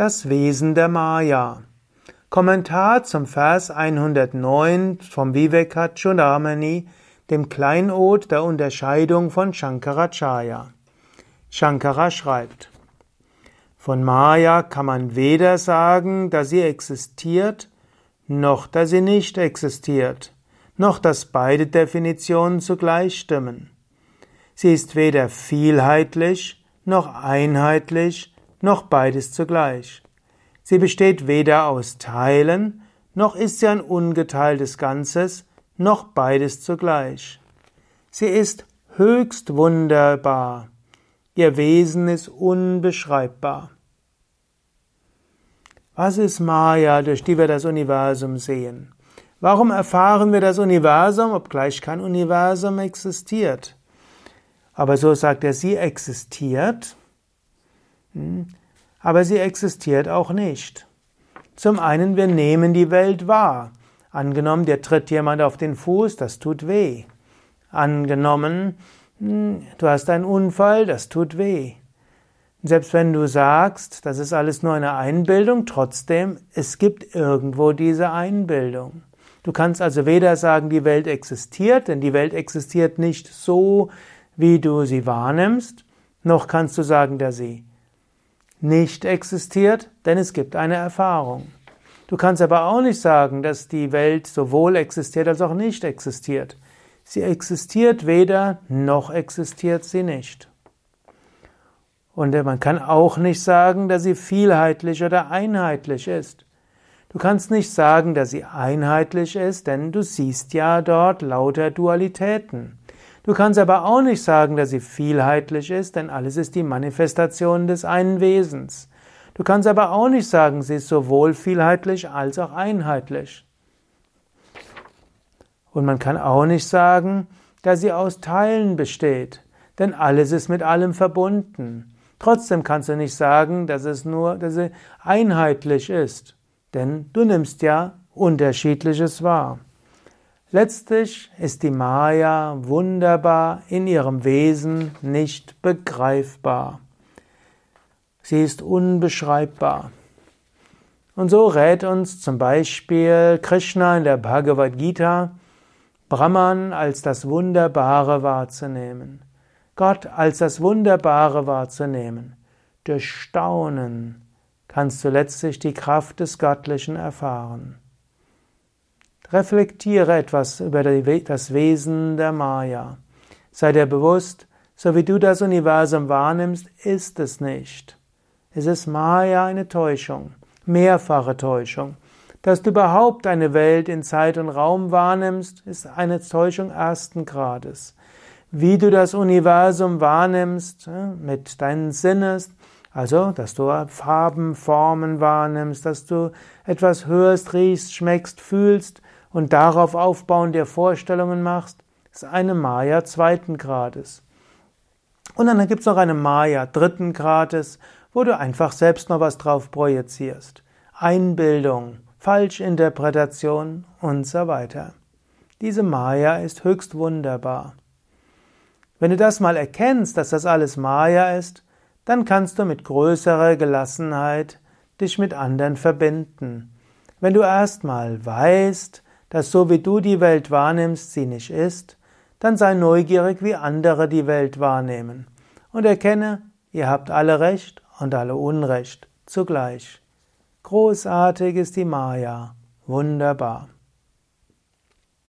Das Wesen der Maya. Kommentar zum Vers 109 vom Vivekachudamani, dem Kleinod der Unterscheidung von Shankaracharya. Shankara schreibt, von Maya kann man weder sagen, dass sie existiert, noch dass sie nicht existiert, noch dass beide Definitionen zugleich stimmen. Sie ist weder vielheitlich, noch einheitlich, noch beides zugleich. Sie besteht weder aus Teilen, noch ist sie ein ungeteiltes Ganzes, noch beides zugleich. Sie ist höchst wunderbar. Ihr Wesen ist unbeschreibbar. Was ist Maya, durch die wir das Universum sehen? Warum erfahren wir das Universum, obgleich kein Universum existiert? Aber so sagt er, sie existiert, hm, aber sie existiert auch nicht. Zum einen, wir nehmen die Welt wahr. Angenommen, dir tritt jemand auf den Fuß, das tut weh. Angenommen, hm, du hast einen Unfall, das tut weh. Selbst wenn du sagst, das ist alles nur eine Einbildung, trotzdem, es gibt irgendwo diese Einbildung. Du kannst also weder sagen, die Welt existiert, denn die Welt existiert nicht so, wie du sie wahrnimmst, noch kannst du sagen, dass sie nicht existiert, denn es gibt eine Erfahrung. Du kannst aber auch nicht sagen, dass die Welt sowohl existiert als auch nicht existiert. Sie existiert weder, noch existiert sie nicht. Und man kann auch nicht sagen, dass sie vielheitlich oder einheitlich ist. Du kannst nicht sagen, dass sie einheitlich ist, denn du siehst ja dort lauter Dualitäten. Du kannst aber auch nicht sagen, dass sie vielheitlich ist, denn alles ist die Manifestation des einen Wesens. Du kannst aber auch nicht sagen, sie ist sowohl vielheitlich als auch einheitlich. Und man kann auch nicht sagen, dass sie aus Teilen besteht, denn alles ist mit allem verbunden. Trotzdem kannst du nicht sagen, dass es nur, dass sie einheitlich ist, denn du nimmst ja Unterschiedliches wahr. Letztlich ist die Maya wunderbar in ihrem Wesen nicht begreifbar. Sie ist unbeschreibbar. Und so rät uns zum Beispiel Krishna in der Bhagavad Gita, Brahman als das Wunderbare wahrzunehmen. Gott als das Wunderbare wahrzunehmen. Durch Staunen kannst du letztlich die Kraft des Göttlichen erfahren. Reflektiere etwas über das Wesen der Maya. Sei dir bewusst, so wie du das Universum wahrnimmst, ist es nicht. Es ist Maya eine Täuschung, mehrfache Täuschung. Dass du überhaupt eine Welt in Zeit und Raum wahrnimmst, ist eine Täuschung ersten Grades wie du das Universum wahrnimmst mit deinen Sinnes, also dass du Farben, Formen wahrnimmst, dass du etwas hörst, riechst, schmeckst, fühlst und darauf aufbauend dir Vorstellungen machst, ist eine Maya zweiten Grades. Und dann gibt es noch eine Maya dritten Grades, wo du einfach selbst noch was drauf projizierst. Einbildung, Falschinterpretation und so weiter. Diese Maya ist höchst wunderbar. Wenn du das mal erkennst, dass das alles Maya ist, dann kannst du mit größerer Gelassenheit dich mit anderen verbinden. Wenn du erstmal weißt, dass so wie du die Welt wahrnimmst, sie nicht ist, dann sei neugierig, wie andere die Welt wahrnehmen und erkenne, ihr habt alle Recht und alle Unrecht zugleich. Großartig ist die Maya, wunderbar.